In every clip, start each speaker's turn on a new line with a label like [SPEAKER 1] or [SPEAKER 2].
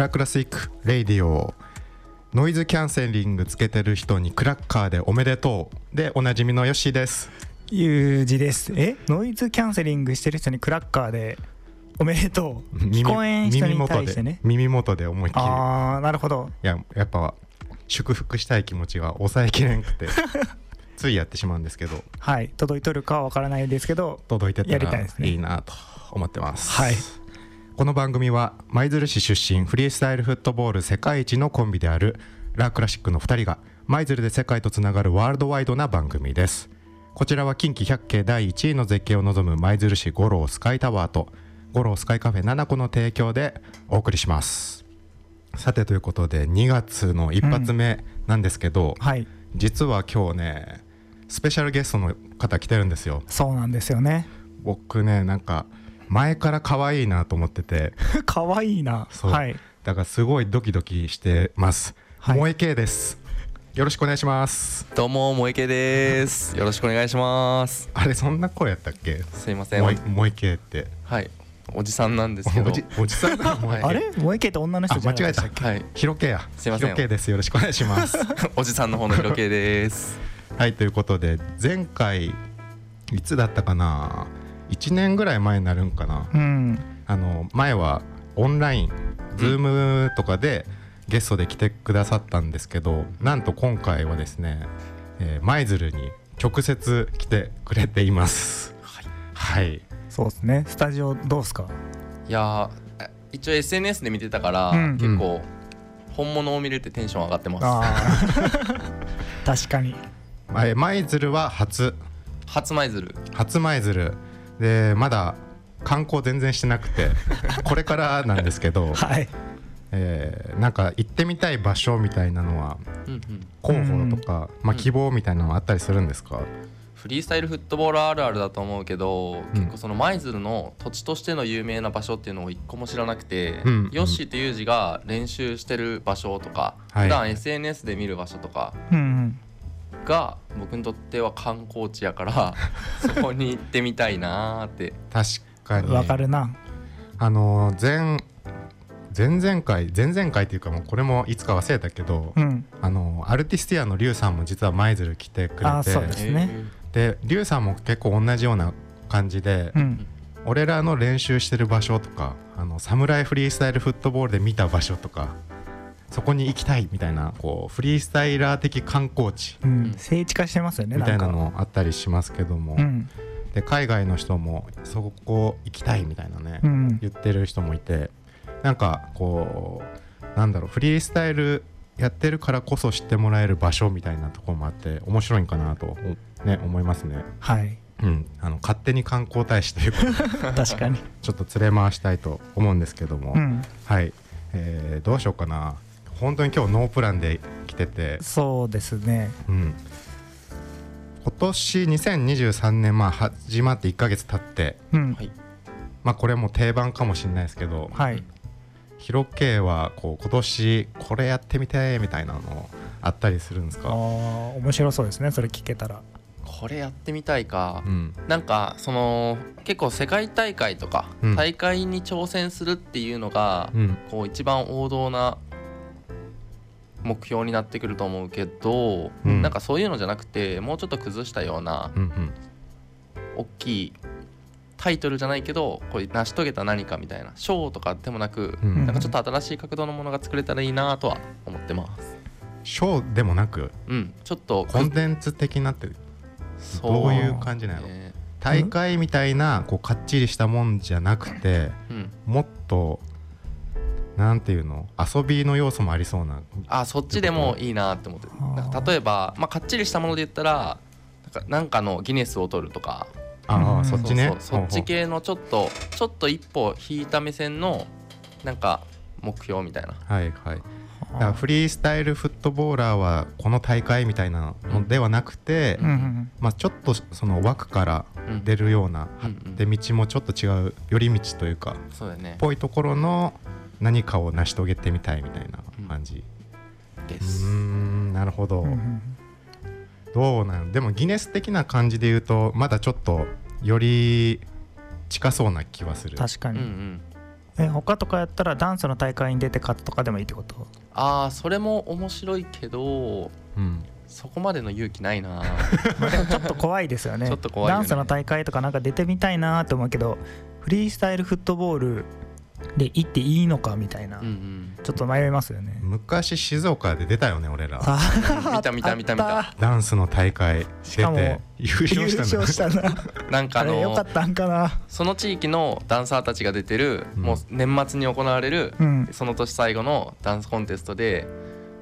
[SPEAKER 1] ラクラシック・レイディオ。ノイズキャンセリングつけてる人にクラッカーでおめでとう。でおなじみのヨッシーです。
[SPEAKER 2] ゆうじです。え？ノイズキャンセリングしてる人にクラッカーでおめでとう。聞こえん人に対してね。
[SPEAKER 1] 耳元で。思いっきり。
[SPEAKER 2] ああなるほど。
[SPEAKER 1] いややっぱ祝福したい気持ちが抑えきれんくて ついやってしまうんですけど。
[SPEAKER 2] はい。届いとるかはわからないですけど
[SPEAKER 1] 届いてたらいいなと思ってます。
[SPEAKER 2] はい
[SPEAKER 1] この番組は舞鶴市出身フリースタイルフットボール世界一のコンビであるラークラシックの2人が舞鶴で世界とつながるワールドワイドな番組です。こちらは近畿百景第1位の絶景を望む舞鶴市五郎スカイタワーと五郎スカイカフェ7個の提供でお送りします。さてということで2月の一発目なんですけど、
[SPEAKER 2] はい。
[SPEAKER 1] 実は今日ねスペシャルゲストの方来てるんですよ。
[SPEAKER 2] そうなんですよね。
[SPEAKER 1] 僕ねなんか前から可愛いなと思ってて
[SPEAKER 2] かわいいな
[SPEAKER 1] そう
[SPEAKER 2] はい
[SPEAKER 1] だからすごいドキドキしてます。
[SPEAKER 2] はい
[SPEAKER 1] 萌え系です。よろしくお願いします。
[SPEAKER 3] どうも萌え系です。よろしくお願いします。
[SPEAKER 1] あれそんな声やったっけ？
[SPEAKER 3] すいません。
[SPEAKER 1] 萌え萌え系って。
[SPEAKER 3] はい。おじさんなんですけど。
[SPEAKER 1] おじおじさんなの？萌え系。
[SPEAKER 2] あれ萌え系って女の人じゃなかった
[SPEAKER 1] あ間違え
[SPEAKER 3] はい。
[SPEAKER 1] ひろけや。
[SPEAKER 3] すいません
[SPEAKER 1] ひろけです。よろしくお願いします。
[SPEAKER 3] おじさんの方の色系です。
[SPEAKER 1] はいということで前回いつだったかな？1年ぐらい前になるんかな。
[SPEAKER 2] うん
[SPEAKER 1] あの前はオンライン、ズームとかでゲストで来てくださったんですけど、なんと今回はですね、えー舞鶴に直接来てくれています。
[SPEAKER 3] はい。
[SPEAKER 1] はい。
[SPEAKER 2] そうですねスタジオどうすか？
[SPEAKER 3] いやーえ一応 SNS で見てたから、
[SPEAKER 2] うん
[SPEAKER 3] 結構本物を見れてテンション上がってます。
[SPEAKER 2] 確かに
[SPEAKER 1] 舞鶴は初
[SPEAKER 3] 初舞鶴。
[SPEAKER 1] 初舞鶴でまだ観光全然してなくて これからなんですけど、
[SPEAKER 2] はい。
[SPEAKER 1] えーなんか行ってみたい場所みたいなのは
[SPEAKER 3] うんうん。
[SPEAKER 1] 候補とか、まあ、希望みたいなのはあったりするんですか、
[SPEAKER 3] フリースタイルフットボールあるあるだと思うけど、結構その舞鶴の土地としての有名な場所っていうのを一個も知らなくて、
[SPEAKER 1] うん
[SPEAKER 3] ヨッシーとユージが練習してる場所とか、
[SPEAKER 1] はい。
[SPEAKER 3] 普段 SNS で見る場所とか
[SPEAKER 2] うんうん
[SPEAKER 3] が僕にとっては観光地やから そこに行ってみたいなーって。
[SPEAKER 1] 確かに。
[SPEAKER 2] わかるな。
[SPEAKER 1] あの前前々回前々回っていうかもうこれもいつか忘れたけど、
[SPEAKER 2] うん。
[SPEAKER 1] あのアルティスティアのリュウさんも実は舞鶴来てくれて
[SPEAKER 2] あそうですね。
[SPEAKER 1] でリュウさんも結構同じような感じで、
[SPEAKER 2] うん。
[SPEAKER 1] 俺らの練習してる場所とかあのサムライフリースタイルフットボールで見た場所とかそこに行きたいみたいなこうフリースタイラー的観光地
[SPEAKER 2] うん。聖地化してますよね
[SPEAKER 1] みたいなのあったりしますけども、
[SPEAKER 2] うん。
[SPEAKER 1] で海外の人もそこ行きたいみたいなね、
[SPEAKER 2] うん。
[SPEAKER 1] 言ってる人もいて。なんかこうなんだろうフリースタイルやってるからこそ知ってもらえる場所みたいなところもあって面白いんかなと、ね、思いますね。
[SPEAKER 2] はい。
[SPEAKER 1] うん、あの勝手に観光大使というか
[SPEAKER 2] 確かに。
[SPEAKER 1] ちょっと連れ回したいと思うんですけども、
[SPEAKER 2] うん。
[SPEAKER 1] はい、えーどうしようかな本当に今日ノープランで来てて、
[SPEAKER 2] そうですね。
[SPEAKER 1] うん、今年2023年まあ始まって1ヶ月経って。
[SPEAKER 2] うん。
[SPEAKER 3] はい。
[SPEAKER 1] まあこれも定番かもしれないですけど、
[SPEAKER 2] はい。
[SPEAKER 1] ヒロ系はこう今年これやってみてみたいなのあったりするんです
[SPEAKER 2] ああ
[SPEAKER 1] か、
[SPEAKER 2] 面白そうですねそれ聞けたら。
[SPEAKER 3] これやってみたいか、
[SPEAKER 1] うん。
[SPEAKER 3] なんかその結構世界大会とか
[SPEAKER 1] うん。
[SPEAKER 3] 大会に挑戦するっていうのが、
[SPEAKER 1] うん。
[SPEAKER 3] こう一番王道な目標になってくると思うけど、
[SPEAKER 1] うん。
[SPEAKER 3] なんかそういうのじゃなくてもうちょっと崩したような
[SPEAKER 1] うんうん。
[SPEAKER 3] 大きいタイトルじゃないけどこれ成し遂げた何かみたいな賞とかでもなく、
[SPEAKER 1] うん。
[SPEAKER 3] なんかちょっと新しい角度のものが作れたらいいなとは思ってます。
[SPEAKER 1] ショーでもなく
[SPEAKER 3] うん、ちょっと
[SPEAKER 1] コンテンツ的なって
[SPEAKER 3] そう
[SPEAKER 1] どういう感じなの？
[SPEAKER 3] ね。
[SPEAKER 1] 大会みたいなこうかっちりしたもんじゃなくて
[SPEAKER 3] うん、
[SPEAKER 1] もっとなんていうの？遊びの要素もありそうな。
[SPEAKER 3] あそっちでもいいなって思って。なんか例えば、まあ、かっちりしたもので言ったらなんかなんかのギネスを取るとか。
[SPEAKER 1] あそっちね。
[SPEAKER 3] そうそう。そっち系のちょっとちょっと一歩引いた目線のなんか目標みたいな。
[SPEAKER 1] はいはい。だからフリースタイルフットボーラーはこの大会みたいなのではなくて、
[SPEAKER 2] うんうん
[SPEAKER 1] まあ、ちょっとその枠から
[SPEAKER 3] うん。
[SPEAKER 1] 出るような、
[SPEAKER 3] うんうん
[SPEAKER 1] 出道もちょっと違う寄り道というか
[SPEAKER 3] そうだよね。
[SPEAKER 1] ぽいところの何かを成し遂げてみたいみたいな感じ、うー
[SPEAKER 3] です、
[SPEAKER 1] んなるほど、
[SPEAKER 2] うんうん
[SPEAKER 1] どうなんでもギネス的な感じで言うとまだちょっとより近そうな気はする。
[SPEAKER 2] 確かに、
[SPEAKER 3] うんうん。
[SPEAKER 2] え他とかやったらダンスの大会に出て勝つとかでもいいってこと？
[SPEAKER 3] ああそれも面白いけど
[SPEAKER 1] うん。
[SPEAKER 3] そこまでの勇気ないな。
[SPEAKER 2] ちょっと怖いですよね。
[SPEAKER 3] ちょっと怖いよね。
[SPEAKER 2] ダンスの大会とかなんか出てみたいなと思うけどフリースタイルフットボールで行っていいのかみたいな、
[SPEAKER 3] うんうん。
[SPEAKER 2] ちょっと迷いますよね。
[SPEAKER 1] 昔静岡で出たよね俺ら。
[SPEAKER 2] あ
[SPEAKER 3] 見た見た見た見た。
[SPEAKER 1] ダンスの大会出
[SPEAKER 2] かも
[SPEAKER 1] て優勝した
[SPEAKER 2] 優
[SPEAKER 1] の
[SPEAKER 2] 勝したな。
[SPEAKER 3] なんかあ
[SPEAKER 2] あれよか
[SPEAKER 3] の
[SPEAKER 2] ったんかな。
[SPEAKER 3] その地域のダンサーたちが出てる、
[SPEAKER 1] うん。
[SPEAKER 3] もう年末に行われる、
[SPEAKER 2] うん。
[SPEAKER 3] その年最後のダンスコンテストで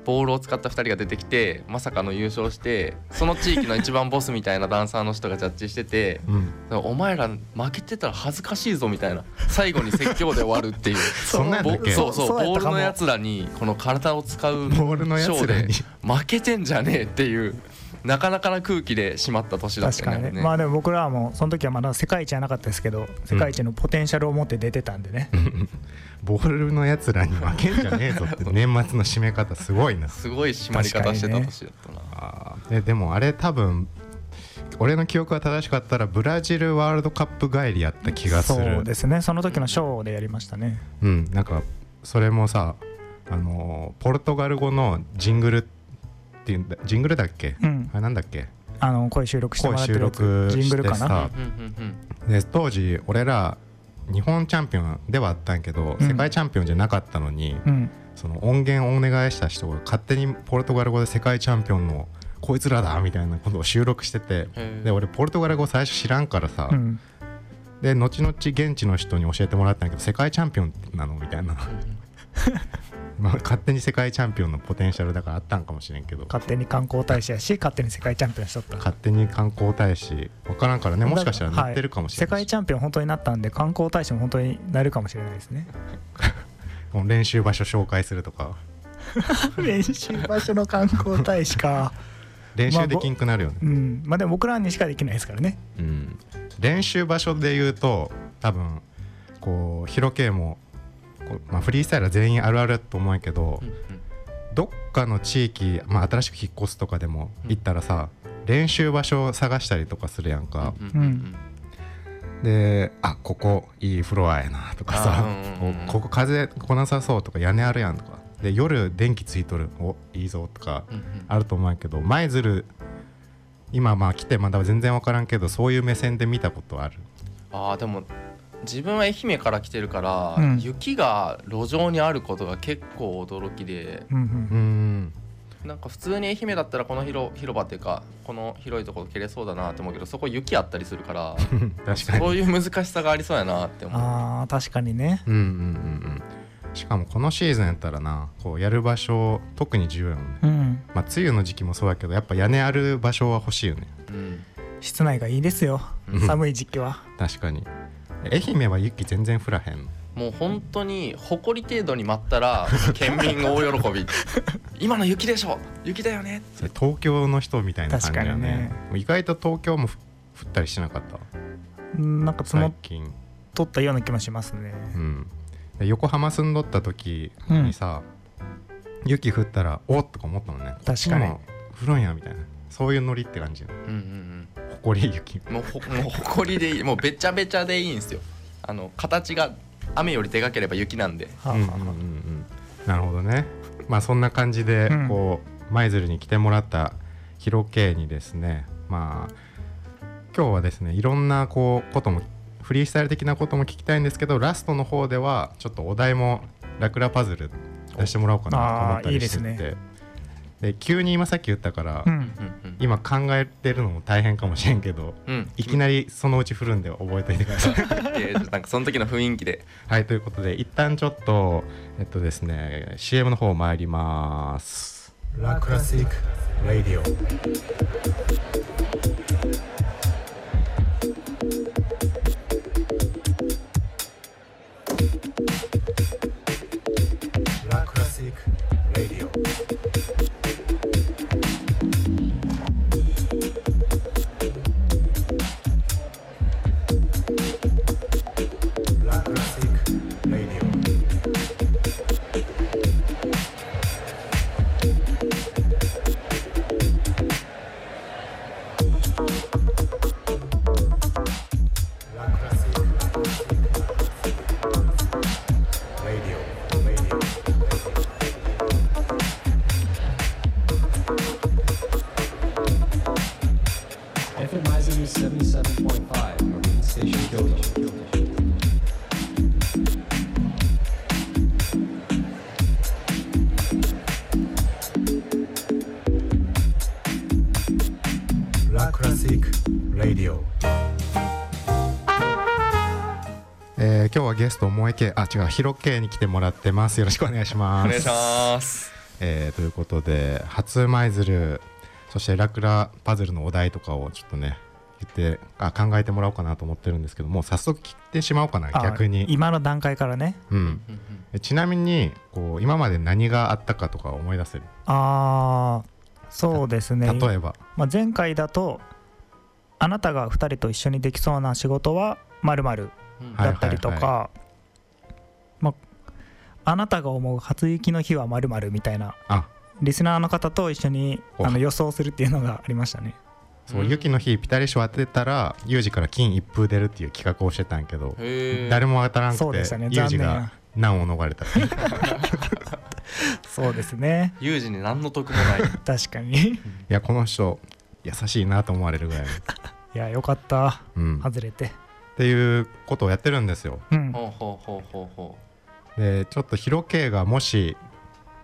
[SPEAKER 3] ボールを使った2人が出てきてまさかの優勝してその地域の一番ボスみたいなダンサーの人がジャッジしてて
[SPEAKER 1] うん。
[SPEAKER 3] お前ら負けてたら恥ずかしいぞみたいな最後に説教で終わるっていう。
[SPEAKER 1] そんなんだっけ？
[SPEAKER 3] ぼそうそうボールのやつらにこの体を使う
[SPEAKER 1] ボールのや
[SPEAKER 3] ショーで負けてんじゃねえっていうなかなかな空気で締まった年だった
[SPEAKER 2] 確
[SPEAKER 3] よね。
[SPEAKER 2] かにね。まあでも僕らはもうその時はまだ世界一じゃなかったですけど世界一のポテンシャルを持って出てたんでね、
[SPEAKER 1] ボールのやつらに負けんじゃねえぞって年末の締め方すごいな。
[SPEAKER 3] すごい締まり方してた年だったな、
[SPEAKER 1] あー。ででもあれ多分俺の記憶が正しかったらブラジルワールドカップ帰りやった気がする。
[SPEAKER 2] そうですね。その時のショーでやりましたね。
[SPEAKER 1] うん。なんかそれもさあのーポルトガル語のジングルっていうんだジングルだっけ、
[SPEAKER 2] うん。
[SPEAKER 1] あれなんだっけ？
[SPEAKER 2] あの声収録してもらってるやつ。
[SPEAKER 1] 声収録
[SPEAKER 2] ジングルかな？
[SPEAKER 1] してさ。
[SPEAKER 3] うんうんうん
[SPEAKER 1] で当時俺ら日本チャンピオンではあったんやけど、
[SPEAKER 2] うん。
[SPEAKER 1] 世界チャンピオンじゃなかったのに、
[SPEAKER 2] うん。
[SPEAKER 1] その音源をお願いした人が勝手にポルトガル語で世界チャンピオンのこいつらだみたいなことを収録しててで俺ポルトガル語最初知らんからさ、
[SPEAKER 2] うん。
[SPEAKER 1] で後々現地の人に教えてもらったんやけど世界チャンピオンなのみたいな まあ勝手に世界チャンピオンのポテンシャルだからあったんかもしれんけど。
[SPEAKER 2] 勝手に観光大使やし勝手に世界チャンピオンしとった。
[SPEAKER 1] 勝手に観光大使分からんからね。もしかしたらなってるかもしれないし、
[SPEAKER 2] 世界チャンピオン本当になったんで観光大使も本当になるかもしれないですね。
[SPEAKER 1] 練習場所紹介するとか。
[SPEAKER 2] 練習場所の観光大使か。
[SPEAKER 1] 練習できんくなるよね、
[SPEAKER 2] うん。まあでも僕らにしかできないですからね。
[SPEAKER 1] うん、練習場所で言うと多分こうヒロケもまあ、フリースタイルは全員あるあるだと思うけど、
[SPEAKER 3] うん
[SPEAKER 1] どっかの地域、まあ、新しく引っ越すとかでも行ったらさ、練習場所を探したりとかするやんか、
[SPEAKER 3] うんうんうん
[SPEAKER 1] であここいいフロアやなとかさ、
[SPEAKER 3] うんうんうん
[SPEAKER 1] こここ風来なさそうとか屋根あるやんとか。で夜電気ついとる。おいいぞとか
[SPEAKER 3] うんうん。
[SPEAKER 1] あると思うけど舞鶴今まあ来てまだ全然分からんけどそういう目線で見たことある。
[SPEAKER 3] あーでも自分は愛媛から来てるから、
[SPEAKER 2] うん。
[SPEAKER 3] 雪が路上にあることが結構驚きで。
[SPEAKER 2] うんう
[SPEAKER 1] うんん。
[SPEAKER 3] なんか普通に愛媛だったらこの広広場っていうかこの広いところ蹴れそうだなって思うけどそこ雪あったりするから
[SPEAKER 1] 確かに。
[SPEAKER 3] そういう難しさがありそうやなって思う。
[SPEAKER 2] あー確かにね。
[SPEAKER 1] うんうんうんうん。しかもこのシーズンやったらなこうやる場所特に重要やもんね。
[SPEAKER 2] うん。
[SPEAKER 1] まあ梅雨の時期もそうだけどやっぱ屋根ある場所は欲しいよね。
[SPEAKER 3] うん。
[SPEAKER 2] 室内がいいですよ。
[SPEAKER 3] うん。
[SPEAKER 2] 寒い時期は。
[SPEAKER 1] 確かに愛媛は雪全然降らへん。の
[SPEAKER 3] もう本当に埃程度に舞ったら 県民大喜び。今の雪でしょ。雪だよね。
[SPEAKER 1] それ東京の人みたいな感じだよね。
[SPEAKER 2] 確かにね。
[SPEAKER 1] 意外と東京もふ降ったりしなかった？
[SPEAKER 2] うんなんか積もっとったような気もしますね。
[SPEAKER 1] うん。で横浜住んどった時にさ、雪降ったらおっとか思ったもんね。
[SPEAKER 2] 確かに。
[SPEAKER 1] 降るんやみたいな。そういうノリって感じ
[SPEAKER 3] うんうん
[SPEAKER 1] ほこり雪。
[SPEAKER 3] うんもうほもう埃でいい。もうべちゃべちゃでいいんですよ。あの形が雨よりでかければ雪なんで。
[SPEAKER 2] はあ。はあ
[SPEAKER 1] うんうんうんうん。なるほどね。まあそんな感じで
[SPEAKER 2] うん。
[SPEAKER 1] こう舞鶴に来てもらったヒロケイにですね。まあ今日はですねいろんなこうこともフリースタイル的なことも聞きたいんですけどラストの方ではちょっとお題もラクラパズル出してもらおうかなと思ったりしてて
[SPEAKER 2] で
[SPEAKER 1] 急に今さっき言ったから、
[SPEAKER 2] うん。
[SPEAKER 1] 今考えてるのも大変かもしれんけど
[SPEAKER 3] うん。
[SPEAKER 1] いきなりそのうち振るんで覚えておいてください。
[SPEAKER 3] でなんかその時の雰囲気で。
[SPEAKER 1] はいということで一旦ちょっとえっとですね CM の方参ります。
[SPEAKER 4] ラクラシック・ラディオ
[SPEAKER 1] 系あ違うヒロ系に来てもらってます。よろしくお願いし
[SPEAKER 3] お
[SPEAKER 1] ます。
[SPEAKER 3] 願いします。
[SPEAKER 1] えーということで初舞鶴そしてラクラパズルのお題とかをちょっとね言ってあ考えてもらおうかなと思ってるんですけどもう早速聞いてしまおうかな
[SPEAKER 2] あ
[SPEAKER 1] 逆に、
[SPEAKER 2] 今の段階からね。
[SPEAKER 1] うん、ちなみにこう今まで何があったかとか思い出せる？
[SPEAKER 2] ああそうですね。
[SPEAKER 1] 例えば。
[SPEAKER 2] まあ、前回だとあなたが2人と一緒にできそうな仕事はまるだったりとか、まあ、あなたが思う初雪の日はまるみたいな
[SPEAKER 1] あ。
[SPEAKER 2] リスナーの方と一緒に
[SPEAKER 1] お。
[SPEAKER 2] あの予想するっていうのがありましたね。
[SPEAKER 1] そう、雪の日ピタリ賞当てたらユージから金一封出るっていう企画をしてたんやけど誰も当たらんくて、
[SPEAKER 2] そうでしたね。
[SPEAKER 1] ユージが難を逃れた
[SPEAKER 2] そうですね。
[SPEAKER 3] 有事に何の得もない。
[SPEAKER 2] 確かに。
[SPEAKER 1] いやこの人優しいなと思われるぐらいの、
[SPEAKER 2] いやよかった。
[SPEAKER 1] うん、っ
[SPEAKER 2] 外れて。
[SPEAKER 1] ていうことをやってるんですよ。
[SPEAKER 2] うん。
[SPEAKER 3] ほうほうほうほうほ
[SPEAKER 1] でちょっとヒロ系がもし、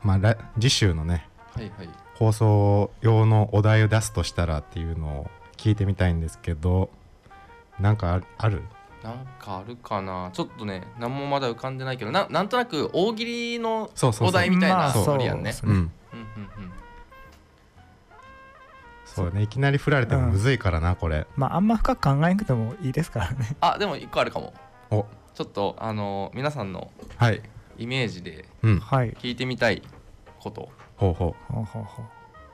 [SPEAKER 1] まあ、来次週のね
[SPEAKER 3] うはいはい。
[SPEAKER 1] 放送用のお題を出すとしたらっていうのを聞いてみたいんですけどなんかある？
[SPEAKER 3] なんかあるかな？ちょっとね何もまだ浮かんでないけどななんとなく大喜利の
[SPEAKER 1] そうそうそう。
[SPEAKER 3] お題みたいな
[SPEAKER 2] まあ
[SPEAKER 3] ストーリーやんね。
[SPEAKER 2] そう
[SPEAKER 1] うん。
[SPEAKER 3] うんうんうん。
[SPEAKER 1] そうねいきなり振られてもむずいからな、これ。
[SPEAKER 2] まああんま深く考えなくてもいいですからね。
[SPEAKER 3] あでも一個あるかも。
[SPEAKER 1] お
[SPEAKER 3] ちょっとあの皆さんの
[SPEAKER 1] はい。
[SPEAKER 3] イメージで聞いてみたいこと。
[SPEAKER 1] ほうほ
[SPEAKER 2] ほうほうほう。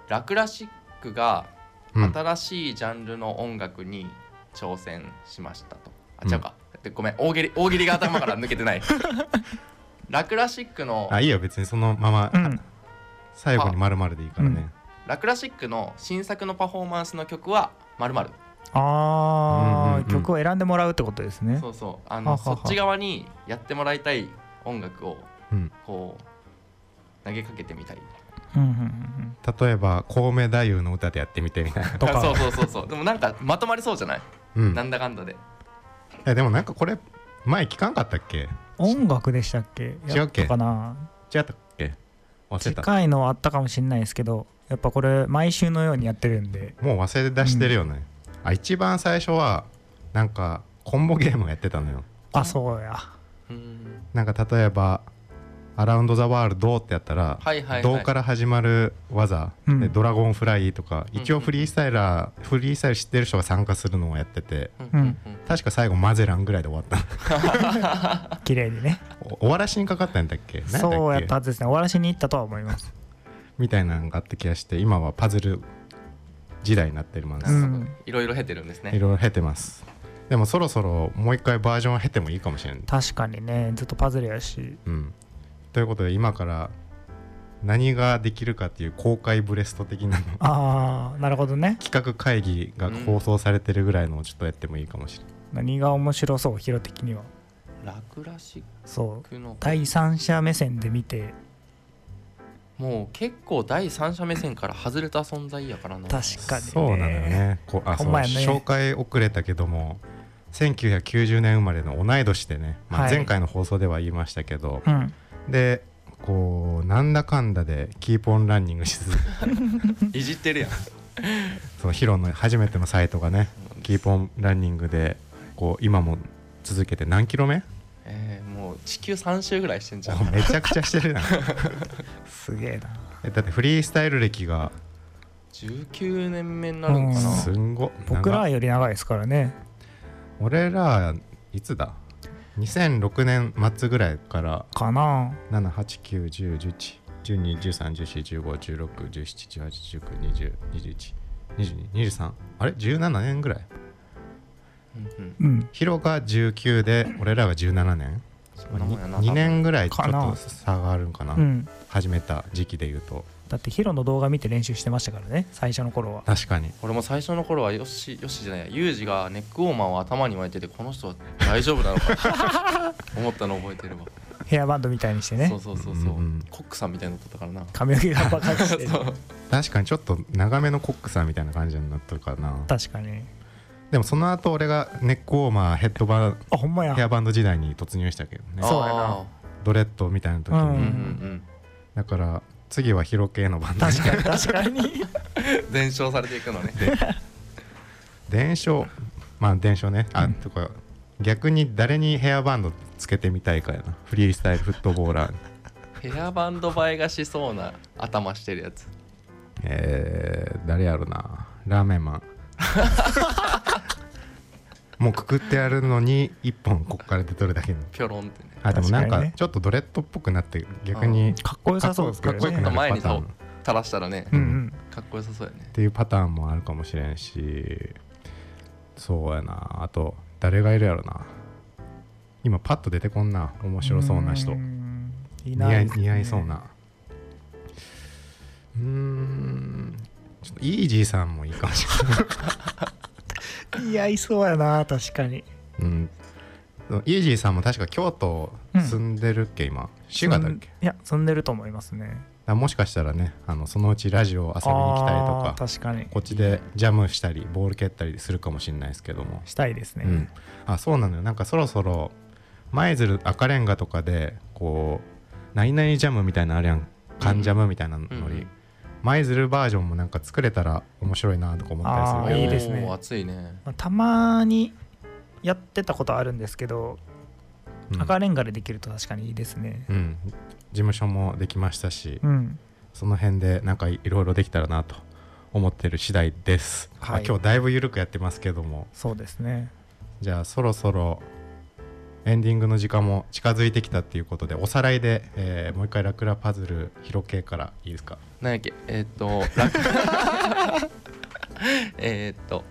[SPEAKER 3] ラクラシックが
[SPEAKER 1] う、うん、
[SPEAKER 3] 新しいジャンルの音楽に挑戦しましたと。あ
[SPEAKER 1] うん。
[SPEAKER 3] 違うか、でごめん大喜利大喜利が頭から抜けてない。ラクラシックの
[SPEAKER 1] あいいよ別にそのまま、
[SPEAKER 2] うん。
[SPEAKER 1] 最後に丸々でいいからね、
[SPEAKER 3] ラクラシックの新作のパフォーマンスの曲はまるまる
[SPEAKER 2] あ
[SPEAKER 1] うんうんうん。
[SPEAKER 2] ー曲を選んでもらうってことですね。
[SPEAKER 3] そうそう。あ
[SPEAKER 2] は
[SPEAKER 3] の
[SPEAKER 2] はは
[SPEAKER 3] そっち側にやってもらいたい音楽を
[SPEAKER 1] うん、
[SPEAKER 3] こう投げかけてみたり。
[SPEAKER 2] うんうんうん
[SPEAKER 1] 例えばコウメ太夫の歌でやってみてみたいな、
[SPEAKER 2] と か
[SPEAKER 3] そうそうそうそう。でもなんかまとまりそうじゃない、
[SPEAKER 1] うん。
[SPEAKER 3] なんだかんだで。
[SPEAKER 1] えでもなんかこれ前聞かんかったっけ？
[SPEAKER 2] 音楽でしたっけ？
[SPEAKER 1] 違うっけ？
[SPEAKER 2] かな？
[SPEAKER 1] 違ったっけ？忘れた。
[SPEAKER 2] 近いのはあったかもしれないですけどやっぱこれ毎週のようにやってるんで。
[SPEAKER 1] もう忘れ出してるよね、あ一番最初はなんかコンボゲームをやってたのよ。
[SPEAKER 2] あそうや。
[SPEAKER 3] うん。
[SPEAKER 1] なんか例えば「アラウンド・ザ・ワールド」ってやったら
[SPEAKER 3] はいはいはい。
[SPEAKER 1] 銅から始まる技、
[SPEAKER 2] うん。
[SPEAKER 1] でドラゴンフライとか
[SPEAKER 3] うん。
[SPEAKER 1] 一応フリースタイラー、フリースタイル知ってる人が参加するのをやってて
[SPEAKER 3] うんうん
[SPEAKER 1] 確か最後マゼランぐらいで終わった。
[SPEAKER 2] 綺麗にね。
[SPEAKER 1] お終わらしにかかったんだっけ？何だっけ？
[SPEAKER 2] そうやったはずですね。終わらしに行ったとは思います。
[SPEAKER 1] みたいなのがあった気がして今はパズル時代になってます、い
[SPEAKER 2] うん。
[SPEAKER 3] いろいろ経てるんですね。
[SPEAKER 1] ろいろ経てます。でもそろそろもう一回バージョンを経てもいいかもしれない、
[SPEAKER 2] 確かにね。ずっとパズルやし。
[SPEAKER 1] うん、ということで今から何ができるかっていう公開ブレスト的なの。
[SPEAKER 2] ああなるほどね。
[SPEAKER 1] 企画会議が放送されてるぐらいのをちょっとやってもいいかもしれない、
[SPEAKER 2] 何が面白そうヒロ的には。
[SPEAKER 3] ラクラシッ
[SPEAKER 2] そう。第三者目線で見て
[SPEAKER 3] もう結構第三者目線から外れた存在やからな。
[SPEAKER 2] 確かにね。
[SPEAKER 1] そうなのよね。こうあそう
[SPEAKER 2] ほんまやね。
[SPEAKER 1] 紹介遅れたけども1990年生まれの同い年でね、まあ、
[SPEAKER 2] はい。
[SPEAKER 1] 前回の放送では言いましたけど、
[SPEAKER 2] うん。
[SPEAKER 1] でこうなんだかんだでキープオンランニングし続け
[SPEAKER 3] いじってるやん。
[SPEAKER 1] そのヒロの初めてのサイトがねキープオンランニングでこう今も続けて何キロ目？
[SPEAKER 3] えーもう地球3周ぐらいしてんじゃん。
[SPEAKER 1] めちゃくちゃしてるな
[SPEAKER 2] すげえな。
[SPEAKER 1] えだってフリースタイル歴が
[SPEAKER 3] 19年目になるんかな？
[SPEAKER 2] うん。
[SPEAKER 1] すんご。
[SPEAKER 2] 僕
[SPEAKER 1] 長
[SPEAKER 2] らより長いですからね。
[SPEAKER 1] 俺らいつだ？2006年末ぐらいから
[SPEAKER 2] かな。
[SPEAKER 1] 7891011121314151617181920212223あれ？17年ぐらい？
[SPEAKER 3] うんうん。
[SPEAKER 2] うん。
[SPEAKER 1] ヒロが19で俺らが17年 2, 年ぐらいちょっ
[SPEAKER 2] かな。
[SPEAKER 1] と差があるんかな。
[SPEAKER 2] うん。
[SPEAKER 1] 始めた時期で言うと。
[SPEAKER 2] だってヒロの動画見て練習してましたからね最初の頃は。
[SPEAKER 1] 確かに。
[SPEAKER 3] 俺も最初の頃はよしよしじゃないや。ユージがネックウォーマーを頭に巻いててこの人は大丈夫なのか 思ったの覚えてるわ、
[SPEAKER 2] ヘアバンドみたいにしてね。
[SPEAKER 3] そうそうそうそう、
[SPEAKER 1] うんうん
[SPEAKER 3] コックさんみたいになってたからな。
[SPEAKER 2] 髪の毛がバカにして
[SPEAKER 1] 確かにちょっと長めのコックさんみたいな感じになってるからな。
[SPEAKER 2] 確かに
[SPEAKER 1] でもその後俺がネックウォーマーヘッドバン
[SPEAKER 2] あほんまや。
[SPEAKER 1] ヘアバンド時代に突入したけどね。
[SPEAKER 2] そうやな。
[SPEAKER 3] あ
[SPEAKER 1] ドレッドみたいな時に、
[SPEAKER 2] う
[SPEAKER 3] んうん
[SPEAKER 1] だから次はヒロ系のバンド。
[SPEAKER 2] 確かに確かに。
[SPEAKER 3] うん伝承されていくのね。
[SPEAKER 1] 伝承まあ伝承ね。あ、
[SPEAKER 2] うん。
[SPEAKER 1] とか逆に誰にヘアバンドつけてみたいかやな。フリースタイルフットボーラーに。
[SPEAKER 3] ヘアバンド映えがしそうな頭してるやつ。
[SPEAKER 1] えー、誰やろな。ラーメンマン もうくくってやるのに一本こっから出とるだけに
[SPEAKER 3] ピョロンってね。
[SPEAKER 1] あでもなんかちょっとドレッドっぽくなって逆に
[SPEAKER 2] かっこよさそうですけどね。
[SPEAKER 1] かっこよくなる
[SPEAKER 3] 前に
[SPEAKER 1] パターンっ
[SPEAKER 3] そう垂らしたらね。
[SPEAKER 2] うんうん。
[SPEAKER 3] かっこよさそうやね。
[SPEAKER 1] ていうパターンもあるかもしれんし。そうやな。あと誰がいるやろな。今パッと出てこんな。面白そうな人。
[SPEAKER 2] い
[SPEAKER 1] 似
[SPEAKER 2] ないね
[SPEAKER 1] 合い似合いそうな。うーん。ちょっとイージーさんもいいかもしれない
[SPEAKER 2] 似合いそうやな確かに。
[SPEAKER 1] うん、イージーさんも確か京都住んでるっけ、今？滋賀だっけ？
[SPEAKER 2] いや住んでると思いますね。
[SPEAKER 1] あもしかしたらねあのそのうちラジオ遊びに来たりとか
[SPEAKER 2] 確かに。
[SPEAKER 1] こっちでジャムしたりボール蹴ったりするかもしれないですけども、
[SPEAKER 2] したいですね、
[SPEAKER 1] うん、あそうなのよ。なんかそろそろ舞鶴赤レンガとかでこう何々ジャムみたいなのあるやん。缶ジャムみたいなのに、
[SPEAKER 3] うん
[SPEAKER 1] 舞鶴バージョンもなんか作れたら面白いなとか思ったりする
[SPEAKER 2] いいですね。
[SPEAKER 3] 熱いね。
[SPEAKER 2] まあたまにやってたことあるんですけど、
[SPEAKER 1] うん。
[SPEAKER 2] 赤レンガでできると確かにいいですね。
[SPEAKER 1] うん、事務所もできましたし、
[SPEAKER 2] うん。
[SPEAKER 1] その辺でなんかいろいろできたらなと思ってる次第です、
[SPEAKER 2] はい
[SPEAKER 1] まあ今日だいぶ緩くやってますけども
[SPEAKER 2] そうですね
[SPEAKER 1] じゃあそろそろエンディングの時間も近づいてきたっていうことでおさらいで、えーもう一回ラクラパズル広系からいいですか？
[SPEAKER 3] 何やっけ？えーっとラク えーっと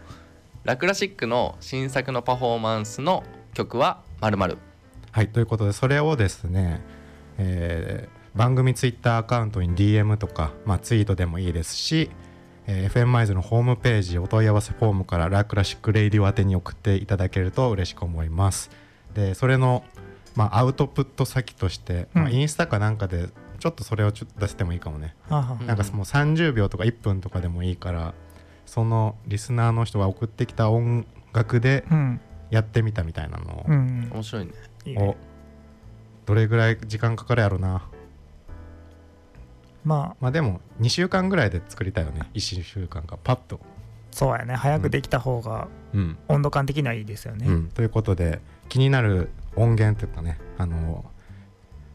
[SPEAKER 3] ラクラシックの新作のパフォーマンスの曲はまるまる
[SPEAKER 1] はいということでそれをですね、えー番組ツイッターアカウントに DM とか、まあ、ツイートでもいいですし、えー FM マイズのホームページお問い合わせフォームからラクラシックレイディオ宛てに送っていただけると嬉しく思いますでそれの、まあ、アウトプット先として、まあ、
[SPEAKER 2] うん
[SPEAKER 1] インスタかなんかでちょっとそれをちょっと出してもいいかもね、
[SPEAKER 3] うん
[SPEAKER 1] なんかもう30秒とか1分とかでもいいからそのリスナーの人が送ってきた音楽で
[SPEAKER 2] うん。
[SPEAKER 1] やってみたみたいなのを、
[SPEAKER 2] うん
[SPEAKER 3] 面白いね。
[SPEAKER 2] いいね。
[SPEAKER 1] をどれぐらい時間かかるやろな。
[SPEAKER 2] まあ。
[SPEAKER 1] まあでも2週間ぐらいで作りたいよね。1週間か。パッと。
[SPEAKER 2] そうやね。早くできた方が
[SPEAKER 1] うん、
[SPEAKER 2] 温度感的にはいいですよね、
[SPEAKER 1] うん、ということで気になる音源というかねあの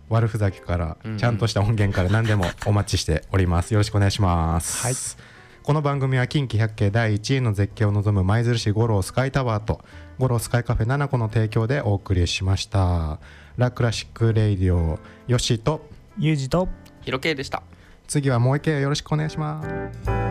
[SPEAKER 1] 悪ふざけから
[SPEAKER 3] うんうん。
[SPEAKER 1] ちゃんとした音源から何でもお待ちしております。よろしくお願いします、
[SPEAKER 2] はい。
[SPEAKER 1] この番組は近畿百景第1位の絶景を望む舞鶴市五郎スカイタワーと五郎スカイカフェ7個の提供でお送りしました。ラクラシックレイディオヨッシーと
[SPEAKER 2] ユージと
[SPEAKER 3] ヒロケイでした。
[SPEAKER 1] 次はもう一回よろしくお願いします